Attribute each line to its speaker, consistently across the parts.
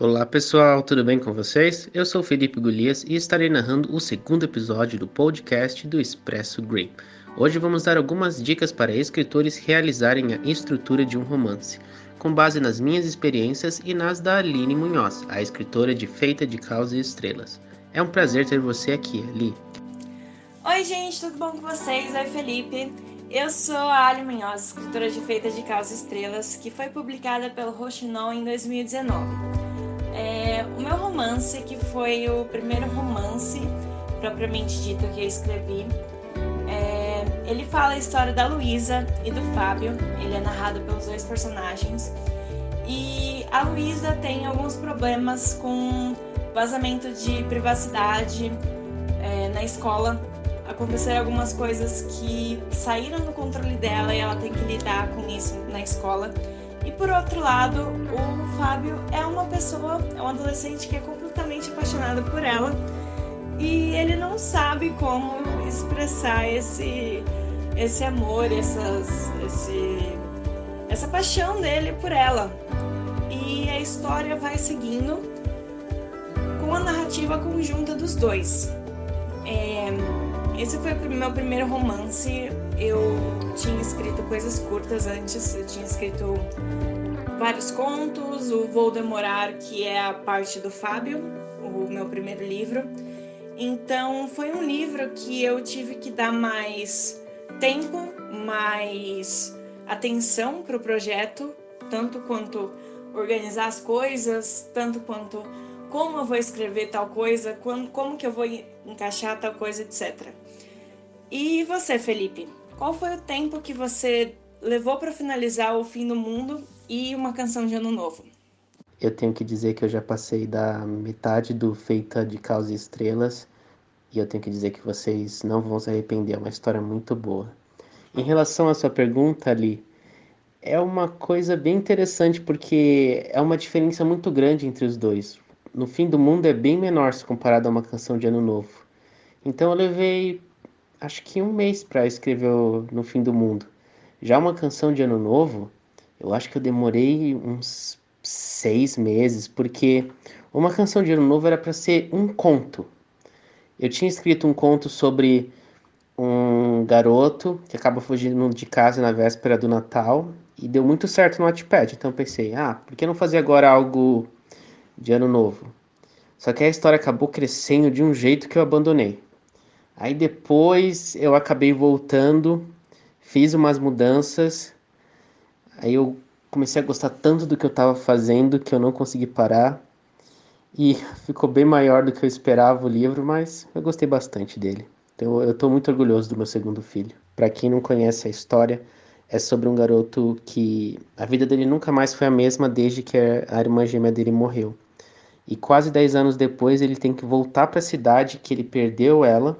Speaker 1: Olá pessoal, tudo bem com vocês? Eu sou Felipe Golias e estarei narrando o segundo episódio do podcast do Expresso Green. Hoje vamos dar algumas dicas para escritores realizarem a estrutura de um romance, com base nas minhas experiências e nas da Aline Munhoz, a escritora de Feita de Caos e Estrelas. É um prazer ter você aqui, Ali.
Speaker 2: Oi gente, tudo bom com vocês? Oi Felipe. Eu sou a Ali Munhoz, escritora de Feita de Caos e Estrelas, que foi publicada pelo Rochinon em 2019. É, o meu romance, que foi o primeiro romance propriamente dito que eu escrevi, é, ele fala a história da Luísa e do Fábio. Ele é narrado pelos dois personagens. E a Luísa tem alguns problemas com vazamento de privacidade é, na escola aconteceram algumas coisas que saíram do controle dela e ela tem que lidar com isso na escola. E por outro lado, o Fábio é uma pessoa, é um adolescente que é completamente apaixonado por ela e ele não sabe como expressar esse esse amor, essas, esse, essa paixão dele por ela. E a história vai seguindo com a narrativa conjunta dos dois. É, esse foi o meu primeiro romance. Eu tinha escrito coisas curtas antes, eu tinha escrito vários contos, o Vou Demorar, que é a parte do Fábio, o meu primeiro livro. Então foi um livro que eu tive que dar mais tempo, mais atenção para o projeto, tanto quanto organizar as coisas, tanto quanto como eu vou escrever tal coisa, como, que eu vou encaixar tal coisa, etc. E você, Felipe? Qual foi o tempo que você levou para finalizar O Fim do Mundo e Uma Canção de Ano Novo?
Speaker 1: Eu tenho que dizer que eu já passei da metade do Feita de Caos e Estrelas e eu tenho que dizer que vocês não vão se arrepender, é uma história muito boa. Em relação à sua pergunta ali, é uma coisa bem interessante porque é uma diferença muito grande entre os dois no fim do mundo é bem menor se comparado a uma canção de ano novo. Então eu levei acho que um mês para escrever no fim do mundo. Já uma canção de ano novo, eu acho que eu demorei uns seis meses, porque uma canção de ano novo era para ser um conto. Eu tinha escrito um conto sobre um garoto que acaba fugindo de casa na véspera do Natal e deu muito certo no Wattpad. Então pensei, ah, por que não fazer agora algo de Ano Novo. Só que a história acabou crescendo de um jeito que eu abandonei. Aí depois eu acabei voltando, fiz umas mudanças, aí eu comecei a gostar tanto do que eu estava fazendo que eu não consegui parar. E ficou bem maior do que eu esperava o livro, mas eu gostei bastante dele. Então eu estou muito orgulhoso do meu segundo filho. Para quem não conhece a história, é sobre um garoto que a vida dele nunca mais foi a mesma desde que a irmã gêmea dele morreu. E quase 10 anos depois ele tem que voltar para a cidade que ele perdeu ela,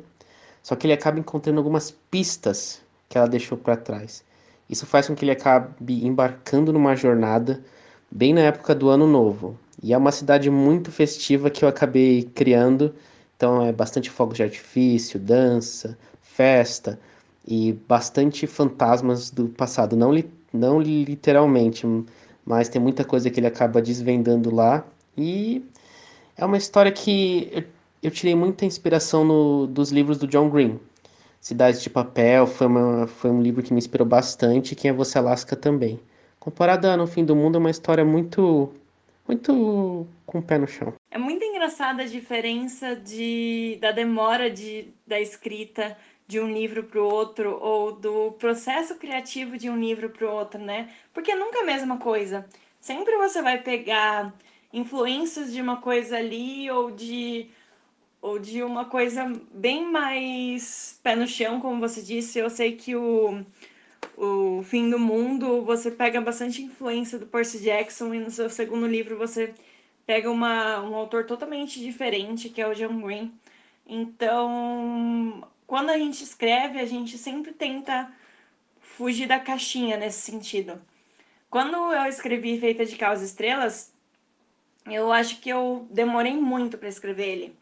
Speaker 1: só que ele acaba encontrando algumas pistas que ela deixou para trás. Isso faz com que ele acabe embarcando numa jornada bem na época do Ano Novo. E é uma cidade muito festiva que eu acabei criando. Então é bastante fogos de artifício, dança, festa e bastante fantasmas do passado. Não, li não literalmente, mas tem muita coisa que ele acaba desvendando lá. E é uma história que eu, tirei muita inspiração no, dos livros do John Green. Cidades de Papel foi, uma, foi um livro que me inspirou bastante, Quem é Você Alaska também. Comparada no Fim do Mundo, é uma história muito, muito com o pé no chão.
Speaker 2: É muito engraçada a diferença de, da demora de, da escrita de um livro para o outro ou do processo criativo de um livro para o outro, né? Porque nunca é a mesma coisa. Sempre você vai pegar influências de uma coisa ali ou de ou de uma coisa bem mais pé no chão, como você disse. Eu sei que o, o Fim do Mundo você pega bastante influência do Percy Jackson e no seu segundo livro você pega uma, um autor totalmente diferente, que é o John Green. Então, quando a gente escreve, a gente sempre tenta fugir da caixinha nesse sentido. Quando eu escrevi Feita de Caos Estrelas, eu acho que eu demorei muito para escrever ele,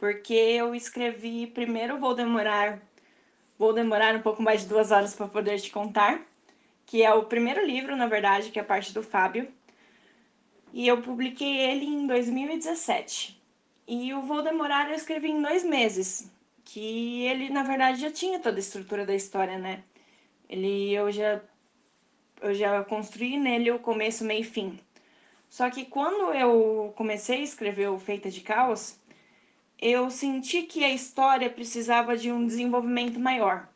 Speaker 2: porque eu escrevi primeiro vou demorar vou demorar um pouco mais de duas horas para poder te contar, que é o primeiro livro, na verdade, que é a parte do Fábio. e eu publiquei ele em 2017. E o Vou Demorar eu escrevi em dois meses, que ele na verdade já tinha toda a estrutura da história, né? Ele eu já eu já construí nele o começo, meio e fim. Só que quando eu comecei a escrever o Feita de Caos, eu senti que a história precisava de um desenvolvimento maior.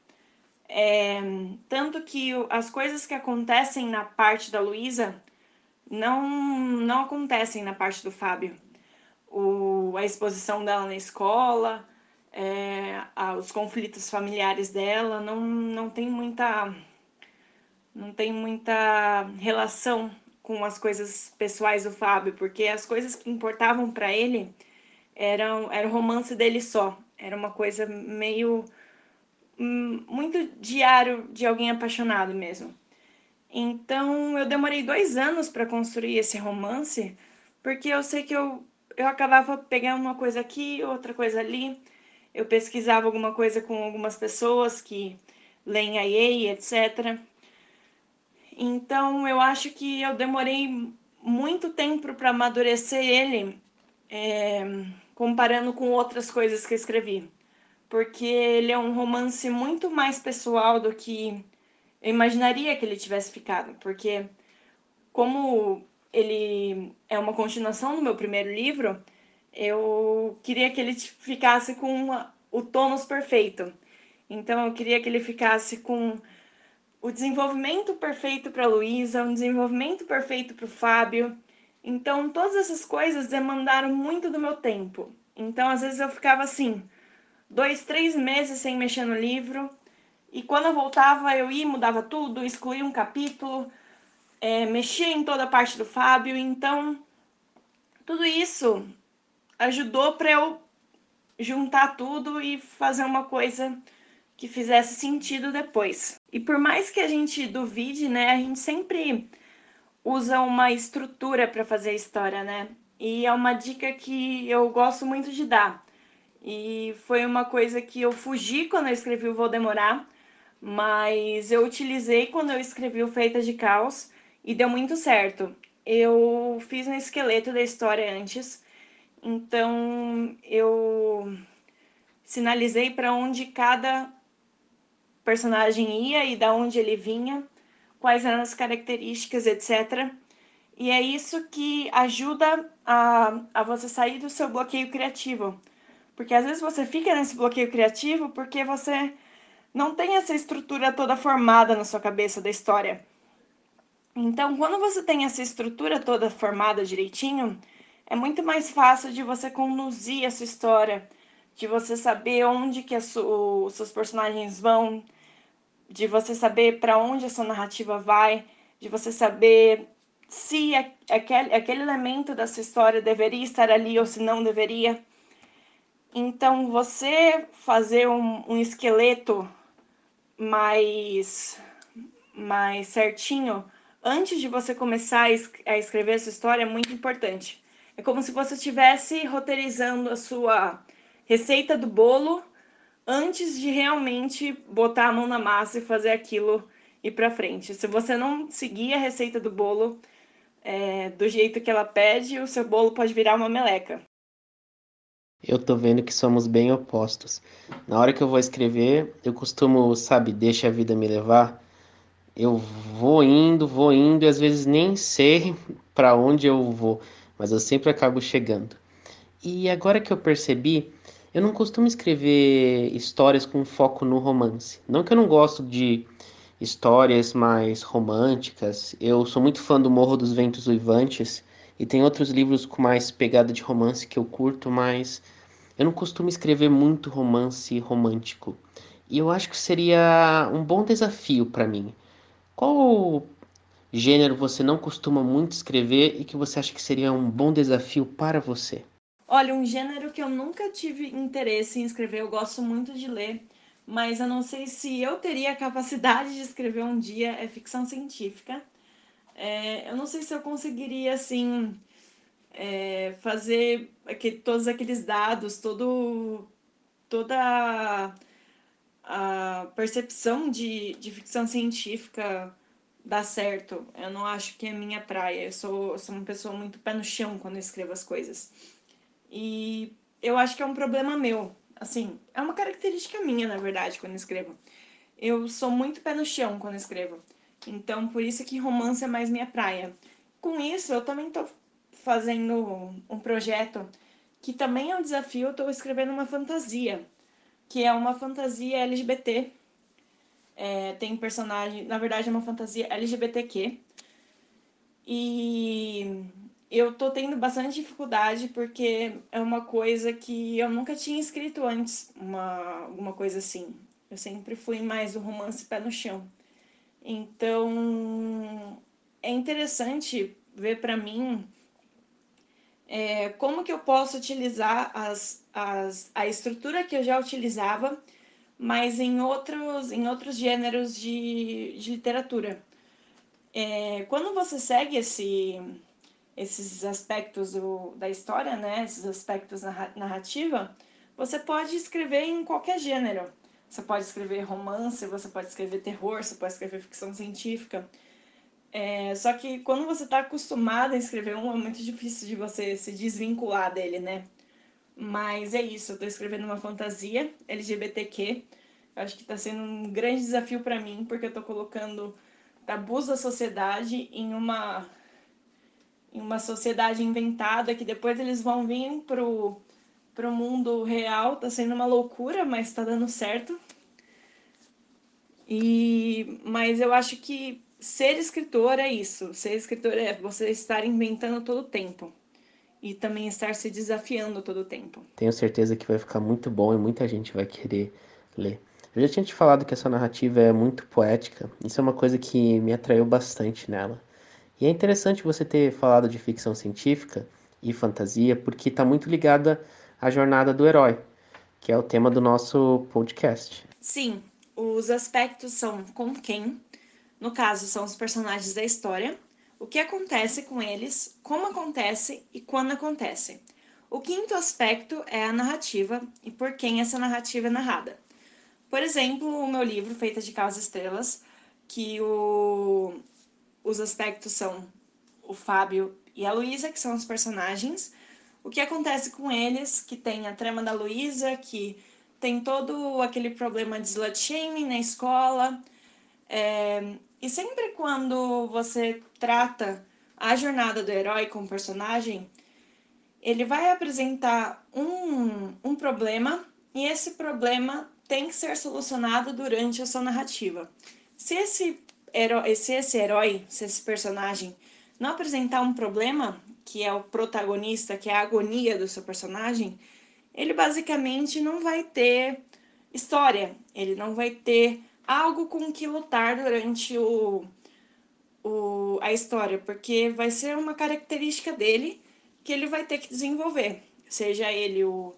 Speaker 2: É, tanto que as coisas que acontecem na parte da Luísa não, não acontecem na parte do Fábio. O, a exposição dela na escola, é, a, os conflitos familiares dela, não, não tem muita não tem muita relação com as coisas pessoais do Fábio, porque as coisas que importavam para ele eram era o romance dele só. Era uma coisa meio hum, muito diário de alguém apaixonado mesmo. Então eu demorei dois anos para construir esse romance, porque eu sei que eu, eu acabava pegando uma coisa aqui, outra coisa ali. Eu pesquisava alguma coisa com algumas pessoas que leem a EA, etc. Então eu acho que eu demorei muito tempo para amadurecer ele, é, comparando com outras coisas que escrevi. Porque ele é um romance muito mais pessoal do que eu imaginaria que ele tivesse ficado, porque como ele é uma continuação do meu primeiro livro, eu queria que ele ficasse com o tônus perfeito. Então eu queria que ele ficasse com o desenvolvimento perfeito para Luísa, um desenvolvimento perfeito para o Fábio. Então todas essas coisas demandaram muito do meu tempo. Então às vezes eu ficava assim, dois, três meses sem mexer no livro e quando eu voltava, eu ia, mudava tudo, excluía um capítulo, é, mexia em toda a parte do Fábio. Então, tudo isso ajudou para eu juntar tudo e fazer uma coisa que fizesse sentido depois. E por mais que a gente duvide, né, a gente sempre usa uma estrutura para fazer a história, né? E é uma dica que eu gosto muito de dar. E foi uma coisa que eu fugi quando eu escrevi o Vou Demorar, mas eu utilizei quando eu escrevi o Feita de Caos e deu muito certo. Eu fiz um esqueleto da história antes, então eu sinalizei para onde cada personagem ia e da onde ele vinha, quais eram as características, etc. E é isso que ajuda a, a você sair do seu bloqueio criativo. Porque às vezes você fica nesse bloqueio criativo porque você não tem essa estrutura toda formada na sua cabeça da história. Então, quando você tem essa estrutura toda formada direitinho, é muito mais fácil de você conduzir essa história, de você saber onde que os seus personagens vão, de você saber para onde a sua narrativa vai, de você saber se aquele, aquele elemento da sua história deveria estar ali ou se não deveria. Então, você fazer um, um esqueleto mais, mais certinho antes de você começar a escrever essa história é muito importante. É como se você estivesse roteirizando a sua receita do bolo antes de realmente botar a mão na massa e fazer aquilo ir para frente. Se você não seguir a receita do bolo é, do jeito que ela pede, o seu bolo pode virar uma meleca
Speaker 1: eu tô vendo que somos bem opostos. Na hora que eu vou escrever, eu costumo, sabe, deixa a vida me levar. Eu vou indo, vou indo e às vezes nem sei para onde eu vou, mas eu sempre acabo chegando. E agora que eu percebi, eu não costumo escrever histórias com foco no romance. Não que eu não gosto de histórias mais românticas. Eu sou muito fã do Morro dos Ventos Uivantes e tem outros livros com mais pegada de romance que eu curto, mas eu não costumo escrever muito romance romântico. E eu acho que seria um bom desafio para mim. Qual gênero você não costuma muito escrever e que você acha que seria um bom desafio para você?
Speaker 2: Olha, um gênero que eu nunca tive interesse em escrever, eu gosto muito de ler, mas eu não sei se eu teria a capacidade de escrever um dia, é ficção científica. É, eu não sei se eu conseguiria, assim, é, fazer aquele, todos aqueles dados, todo, toda a percepção de, de ficção científica dar certo. Eu não acho que é minha praia. Eu sou, eu sou uma pessoa muito pé no chão quando eu escrevo as coisas. E eu acho que é um problema meu. Assim, é uma característica minha, na verdade, quando escrevo. Eu sou muito pé no chão quando escrevo. Então, por isso que romance é mais minha praia. Com isso, eu também tô fazendo um projeto que também é um desafio. Tô escrevendo uma fantasia, que é uma fantasia LGBT é, tem personagem, na verdade é uma fantasia LGBTQ. E eu tô tendo bastante dificuldade porque é uma coisa que eu nunca tinha escrito antes, uma, alguma coisa assim. Eu sempre fui mais o romance pé no chão. Então, é interessante ver para mim é, como que eu posso utilizar as, as, a estrutura que eu já utilizava mas em outros, em outros gêneros de, de literatura. É, quando você segue esse, esses aspectos do, da história, né, esses aspectos na narrativa, você pode escrever em qualquer gênero. Você pode escrever romance, você pode escrever terror, você pode escrever ficção científica. É, só que quando você está acostumado a escrever um, é muito difícil de você se desvincular dele, né? Mas é isso, eu tô escrevendo uma fantasia LGBTQ. Eu acho que tá sendo um grande desafio para mim, porque eu tô colocando tabus da sociedade em uma em uma sociedade inventada que depois eles vão vir pro pro mundo real. Tá sendo uma loucura, mas tá dando certo. E mas eu acho que ser escritor é isso. Ser escritor é você estar inventando todo o tempo e também estar se desafiando todo o tempo.
Speaker 1: Tenho certeza que vai ficar muito bom e muita gente vai querer ler. Eu já tinha te falado que essa narrativa é muito poética, isso é uma coisa que me atraiu bastante nela. E é interessante você ter falado de ficção científica e fantasia, porque está muito ligada à jornada do herói, que é o tema do nosso podcast.
Speaker 2: Sim, os aspectos são com quem, no caso, são os personagens da história, o que acontece com eles, como acontece e quando acontece. O quinto aspecto é a narrativa e por quem essa narrativa é narrada. Por exemplo, o meu livro, Feita de Caos Estrelas, que o... os aspectos são o Fábio e a Luísa, que são os personagens, o que acontece com eles, que tem a trama da Luísa, que tem todo aquele problema de slut shaming na escola, é, e sempre quando você trata a jornada do herói com o personagem, ele vai apresentar um, um problema e esse problema tem que ser solucionado durante a sua narrativa. Se esse herói, se esse herói, se esse personagem não apresentar um problema, que é o protagonista, que é a agonia do seu personagem, ele basicamente não vai ter história, ele não vai ter algo com que lutar durante o, o, a história, porque vai ser uma característica dele que ele vai ter que desenvolver, seja ele o,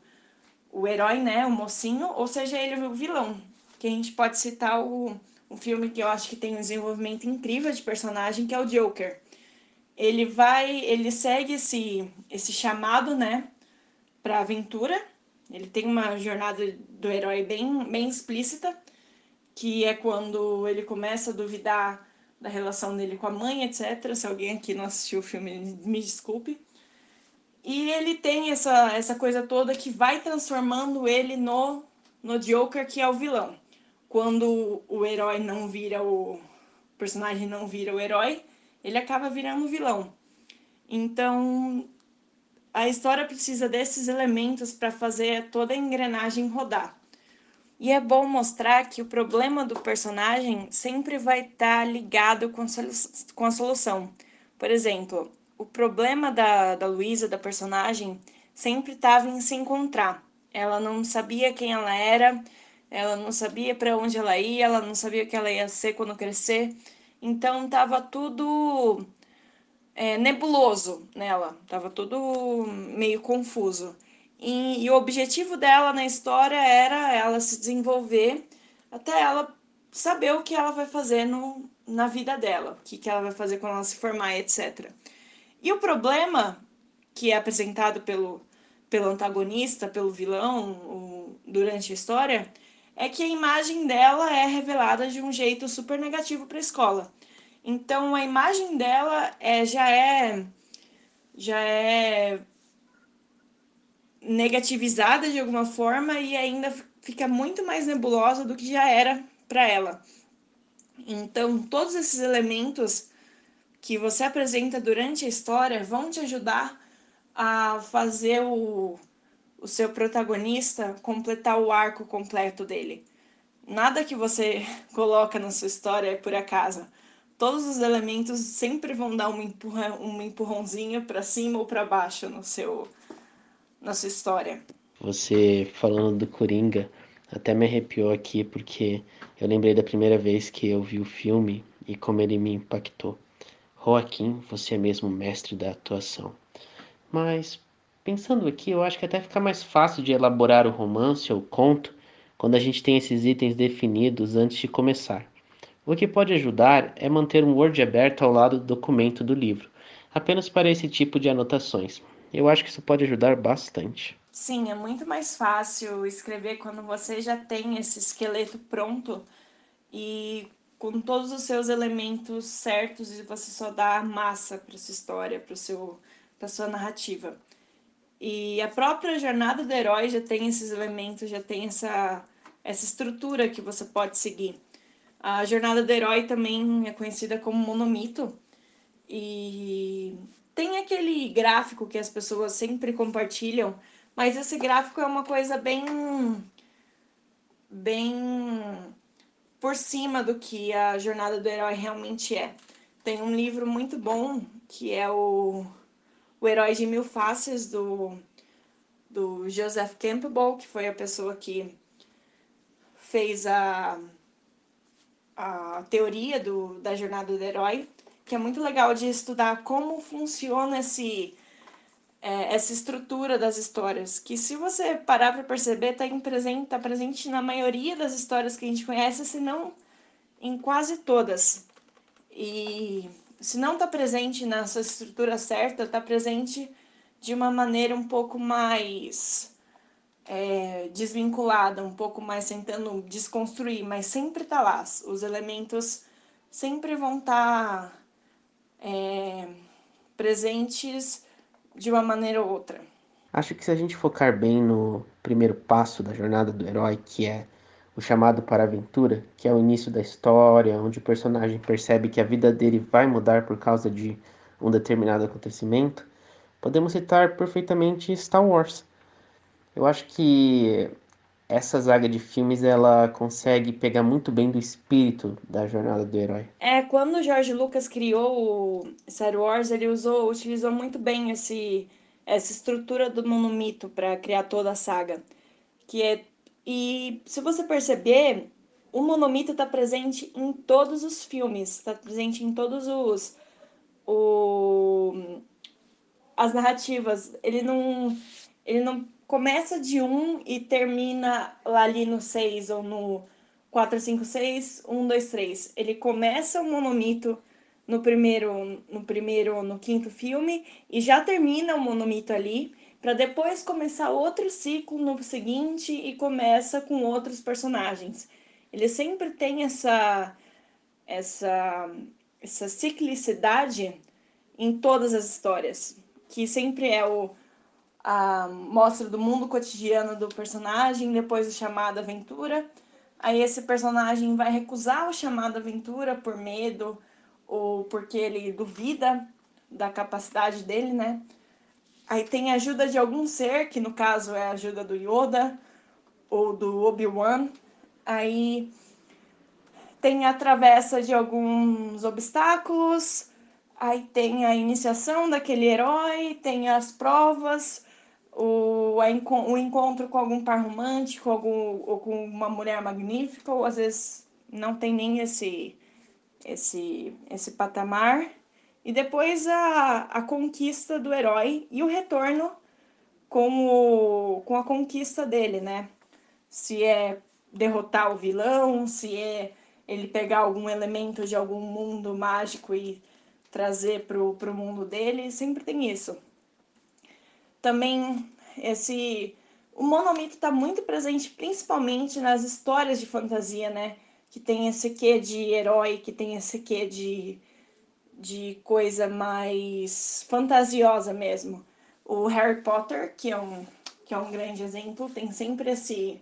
Speaker 2: o herói, né, o mocinho, ou seja ele o vilão. Que a gente pode citar o, um filme que eu acho que tem um desenvolvimento incrível de personagem, que é o Joker. Ele vai, ele segue esse, esse chamado, né, para aventura. Ele tem uma jornada do herói bem, bem explícita que é quando ele começa a duvidar da relação dele com a mãe, etc. Se alguém aqui não assistiu o filme, me desculpe. E ele tem essa, essa coisa toda que vai transformando ele no, no Joker, que é o vilão. Quando o herói não vira o, o personagem não vira o herói, ele acaba virando o vilão. Então, a história precisa desses elementos para fazer toda a engrenagem rodar. E é bom mostrar que o problema do personagem sempre vai estar tá ligado com, com a solução. Por exemplo, o problema da, da Luísa, da personagem, sempre estava em se encontrar. Ela não sabia quem ela era, ela não sabia para onde ela ia, ela não sabia o que ela ia ser quando crescer. Então estava tudo é, nebuloso nela, estava tudo meio confuso. E, e, o objetivo dela na história era ela se desenvolver até ela saber o que ela vai fazer no, na vida dela, o que, que ela vai fazer quando ela se formar, etc. E o problema que é apresentado pelo, pelo antagonista, pelo vilão, o, durante a história, é que a imagem dela é revelada de um jeito super negativo para a escola. Então a imagem dela é, já é já é negativizada de alguma forma e ainda fica muito mais nebulosa do que já era para ela. Então, todos esses elementos que você apresenta durante a história vão te ajudar a fazer o, o seu protagonista completar o arco completo dele. Nada que você coloca na sua história é por acaso. Todos os elementos sempre vão dar um, empurra, um empurrãozinho para cima ou para baixo no seu, na sua história.
Speaker 1: Você falando do Coringa até me arrepiou aqui porque eu lembrei da primeira vez que eu vi o filme e como ele me impactou. Joaquim, você é mesmo mestre da atuação. Mas, pensando aqui, eu acho que até fica mais fácil de elaborar o romance ou conto quando a gente tem esses itens definidos antes de começar. O que pode ajudar é manter um Word aberto ao lado do documento do livro, apenas para esse tipo de anotações. Eu acho que isso pode ajudar bastante.
Speaker 2: Sim, é muito mais fácil escrever quando você já tem esse esqueleto pronto e com todos os seus elementos certos e você só dá massa para sua história, para sua narrativa. E a própria jornada do herói já tem esses elementos, já tem essa essa estrutura que você pode seguir. A jornada do herói também é conhecida como monomito e tem aquele gráfico que as pessoas sempre compartilham, mas esse gráfico é uma coisa bem bem por cima do que a jornada do herói realmente é. Tem um livro muito bom que é o, o Herói de Mil Faces do, do Joseph Campbell, que foi a pessoa que fez a, a teoria do, da jornada do herói, que é muito legal de estudar como funciona esse é, essa estrutura das histórias, que se você parar para perceber, está presente, tá presente na maioria das histórias que a gente conhece, se não em quase todas. E se não está presente na sua estrutura certa, está presente de uma maneira um pouco mais é, desvinculada, um pouco mais tentando desconstruir, mas sempre está lá. Os elementos sempre vão estar tá, é, presentes de uma maneira ou outra.
Speaker 1: Acho que se a gente focar bem no primeiro passo da jornada do herói, que é o chamado para a aventura, que é o início da história, onde o personagem percebe que a vida dele vai mudar por causa de um determinado acontecimento, podemos citar perfeitamente Star Wars. Eu acho que essa zaga de filmes ela consegue pegar muito bem do espírito da jornada do herói.
Speaker 2: É, quando o George Lucas criou Star Wars, ele usou, utilizou muito bem esse essa estrutura do monomito para criar toda a saga, que é e se você perceber, o monomito está presente em todos os filmes, está presente em todos os o, as narrativas. Ele não ele não começa de 1 e termina lá ali no 6 ou no 4, 5, 6, 1, 2, 3. Ele começa o monomito no primeiro, no primeiro, no quinto filme e já termina o monomito ali, para depois começar outro ciclo no seguinte e começa com outros personagens. Ele sempre tem essa essa essa ciclicidade em todas as histórias, que sempre é o a mostra do mundo cotidiano do personagem, depois o chamado aventura. Aí esse personagem vai recusar o chamado aventura por medo ou porque ele duvida da capacidade dele, né? Aí tem ajuda de algum ser, que no caso é a ajuda do Yoda ou do Obi-Wan. Aí tem a travessa de alguns obstáculos, aí tem a iniciação daquele herói, tem as provas, o, a, o encontro com algum par romântico, algum, ou com uma mulher magnífica, ou às vezes não tem nem esse, esse, esse patamar. E depois a, a conquista do herói e o retorno com, o, com a conquista dele, né? Se é derrotar o vilão, se é ele pegar algum elemento de algum mundo mágico e trazer para o mundo dele, sempre tem isso também esse o monomito está muito presente principalmente nas histórias de fantasia, né? Que tem esse quê de herói, que tem esse quê de, de coisa mais fantasiosa mesmo. O Harry Potter, que é um, que é um grande exemplo, tem sempre esse,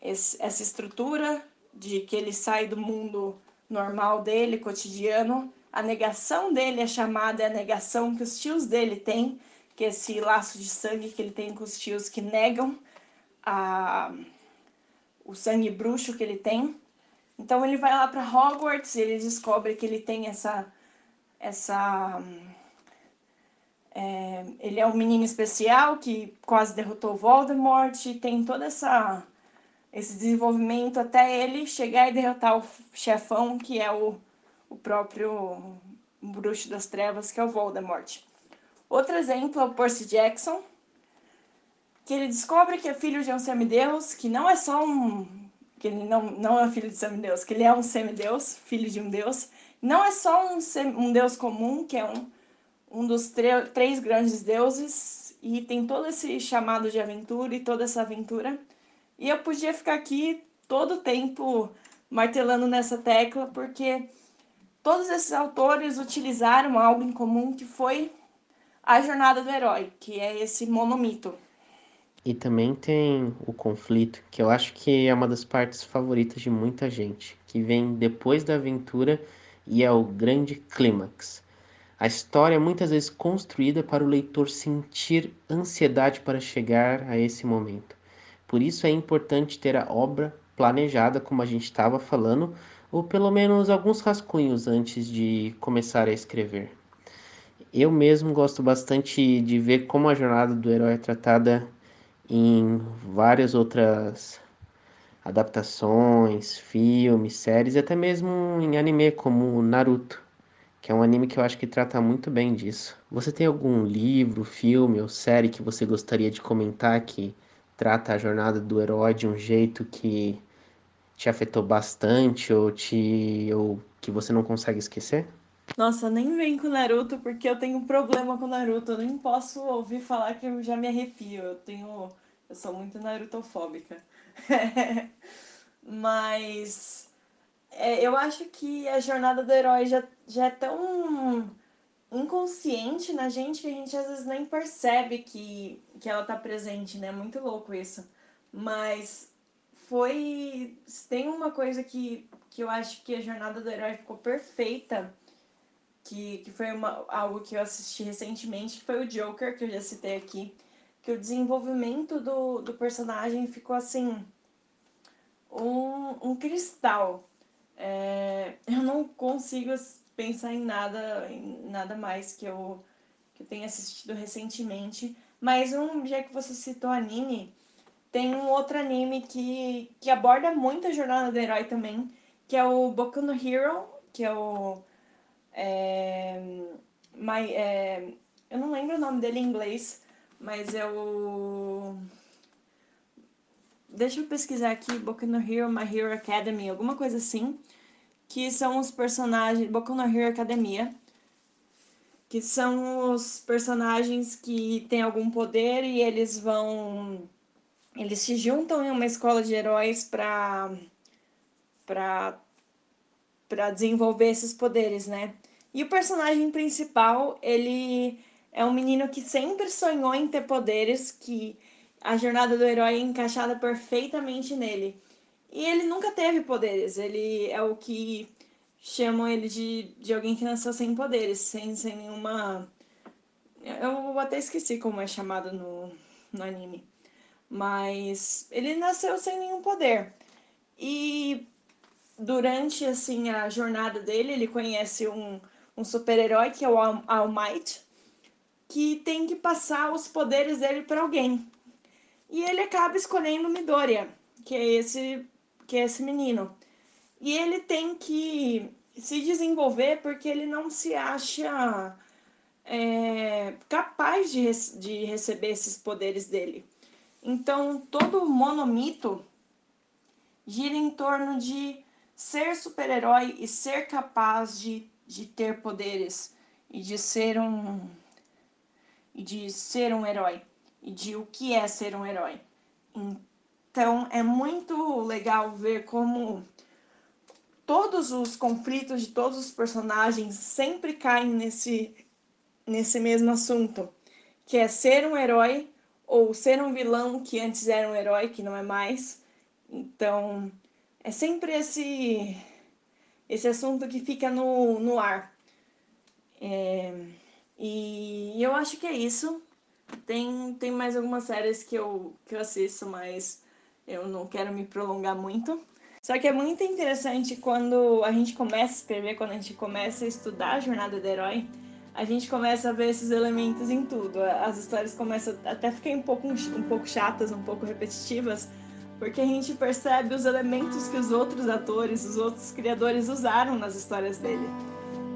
Speaker 2: esse, essa estrutura de que ele sai do mundo normal dele, cotidiano. A negação dele é chamada, é a negação que os tios dele têm, que é esse laço de sangue que ele tem com os tios que negam a, o sangue bruxo que ele tem. Então ele vai lá para Hogwarts ele descobre que ele tem essa essa é, ele é um menino especial que quase derrotou Voldemort e tem toda essa esse desenvolvimento até ele chegar e derrotar o chefão que é o, o próprio bruxo das trevas que é o Voldemort. Outro exemplo é o Percy Jackson, que ele descobre que é filho de um semideus, que não é só um que ele não, não é filho de semideus, que ele é um semideus, filho de um deus, não é só um, um deus comum, que é um, um dos três grandes deuses, e tem todo esse chamado de aventura e toda essa aventura. E eu podia ficar aqui todo o tempo martelando nessa tecla, porque todos esses autores utilizaram algo em comum que foi a jornada do herói, que é esse monomito.
Speaker 1: E também tem o conflito, que eu acho que é uma das partes favoritas de muita gente, que vem depois da aventura e é o grande clímax. A história é muitas vezes construída para o leitor sentir ansiedade para chegar a esse momento. Por isso é importante ter a obra planejada, como a gente estava falando, ou pelo menos alguns rascunhos antes de começar a escrever. Eu mesmo gosto bastante de ver como a jornada do herói é tratada em várias outras adaptações, filmes, séries e até mesmo em anime como Naruto, que é um anime que eu acho que trata muito bem disso. Você tem algum livro, filme ou série que você gostaria de comentar que trata a jornada do herói de um jeito que te afetou bastante ou te ou que você não consegue esquecer?
Speaker 2: Nossa, nem vem com Naruto porque eu tenho um problema com Naruto. Eu nem posso ouvir falar que eu já me arrepio. Eu tenho eu sou muito narutofóbica. Mas é, eu acho que a jornada do herói já, já é tão inconsciente na gente que a gente às vezes nem percebe que, que ela tá presente, né? Muito louco isso. Mas foi. Tem uma coisa que, que eu acho que a jornada do herói ficou perfeita. Que, que foi uma, algo que eu assisti recentemente, que foi o Joker, que eu já citei aqui que o desenvolvimento do, do personagem ficou assim um, um cristal. É, eu não consigo pensar em nada, em nada mais que eu, que eu tenha assistido recentemente. Mas um, já que você citou anime, tem um outro anime que, que aborda muito a jornada do herói também, que é o Boku no Hero, que é o. É, my, é, eu não lembro o nome dele em inglês, mas eu. Deixa eu pesquisar aqui, Boku no Hero, My Hero Academy, alguma coisa assim. Que são os personagens. Boku no Hero Academia. Que são os personagens que têm algum poder e eles vão. Eles se juntam em uma escola de heróis para. para. para desenvolver esses poderes, né? E o personagem principal, ele é um menino que sempre sonhou em ter poderes, que a jornada do herói é encaixada perfeitamente nele. E ele nunca teve poderes, ele é o que chamam ele de, de alguém que nasceu sem poderes, sem, sem nenhuma. Eu até esqueci como é chamado no, no anime. Mas ele nasceu sem nenhum poder. E durante assim a jornada dele, ele conhece um, um super-herói que é o All Might, que tem que passar os poderes dele para alguém. E ele acaba escolhendo Midoriya, que é esse que é esse menino. E ele tem que se desenvolver porque ele não se acha é, capaz de, de receber esses poderes dele. Então, todo monomito gira em torno de ser super-herói e ser capaz de, de ter poderes e de ser um, e de ser um herói e de o que é ser um herói. Então é muito legal ver como todos os conflitos de todos os personagens sempre caem nesse, nesse mesmo assunto, que é ser um herói ou ser um vilão que antes era um herói, que não é mais. Então, é sempre esse, esse assunto que fica no, no ar. É, e eu acho que é isso. Tem, tem mais algumas séries que eu, que eu assisto, mas eu não quero me prolongar muito. Só que é muito interessante quando a gente começa a escrever, quando a gente começa a estudar a jornada do herói, a gente começa a ver esses elementos em tudo. As histórias começam até a ficar um pouco, um pouco chatas, um pouco repetitivas, porque a gente percebe os elementos que os outros atores, os outros criadores usaram nas histórias dele.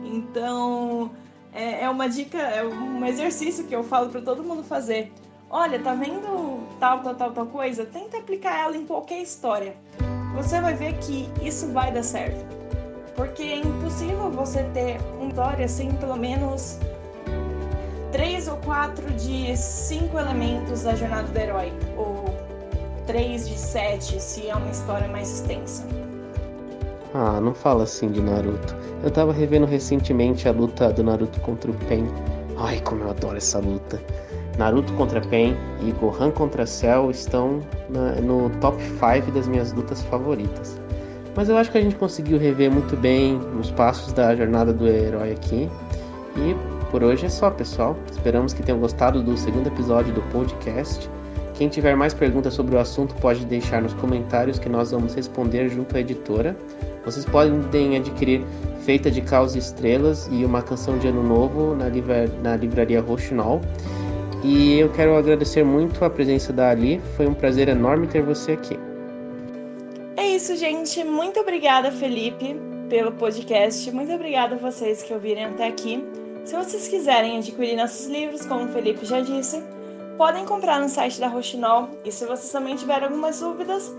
Speaker 2: Então, é, é uma dica, é um exercício que eu falo para todo mundo fazer. Olha, tá vendo tal, tal, tal, tal coisa? Tenta aplicar ela em qualquer história. Você vai ver que isso vai dar certo. Porque é impossível você ter uma história sem pelo menos três ou quatro de cinco elementos da jornada do herói. Ou três de sete, se é uma história mais extensa.
Speaker 1: Ah, não fala assim de Naruto. Eu tava revendo recentemente a luta do Naruto contra o Pen. Ai, como eu adoro essa luta. Naruto contra Pen e Gohan contra Cell estão na, no top 5 das minhas lutas favoritas. Mas eu acho que a gente conseguiu rever muito bem os passos da jornada do herói aqui. E por hoje é só, pessoal. Esperamos que tenham gostado do segundo episódio do podcast. Quem tiver mais perguntas sobre o assunto pode deixar nos comentários que nós vamos responder junto à editora. Vocês podem adquirir Feita de Caos e Estrelas e uma canção de Ano Novo na, livra na livraria Roxinol. E eu quero agradecer muito a presença da Ali. Foi um prazer enorme ter você aqui.
Speaker 2: É isso, gente. Muito obrigada, Felipe, pelo podcast. Muito obrigada a vocês que ouviram até aqui. Se vocês quiserem adquirir nossos livros, como o Felipe já disse, podem comprar no site da Roxinol. E se vocês também tiverem algumas dúvidas,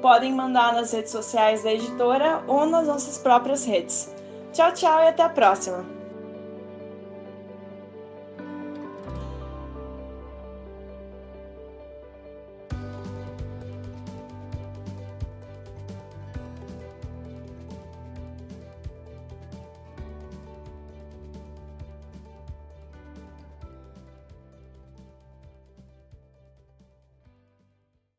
Speaker 2: podem mandar nas redes sociais da editora ou nas nossas próprias redes. Tchau, tchau e até a próxima!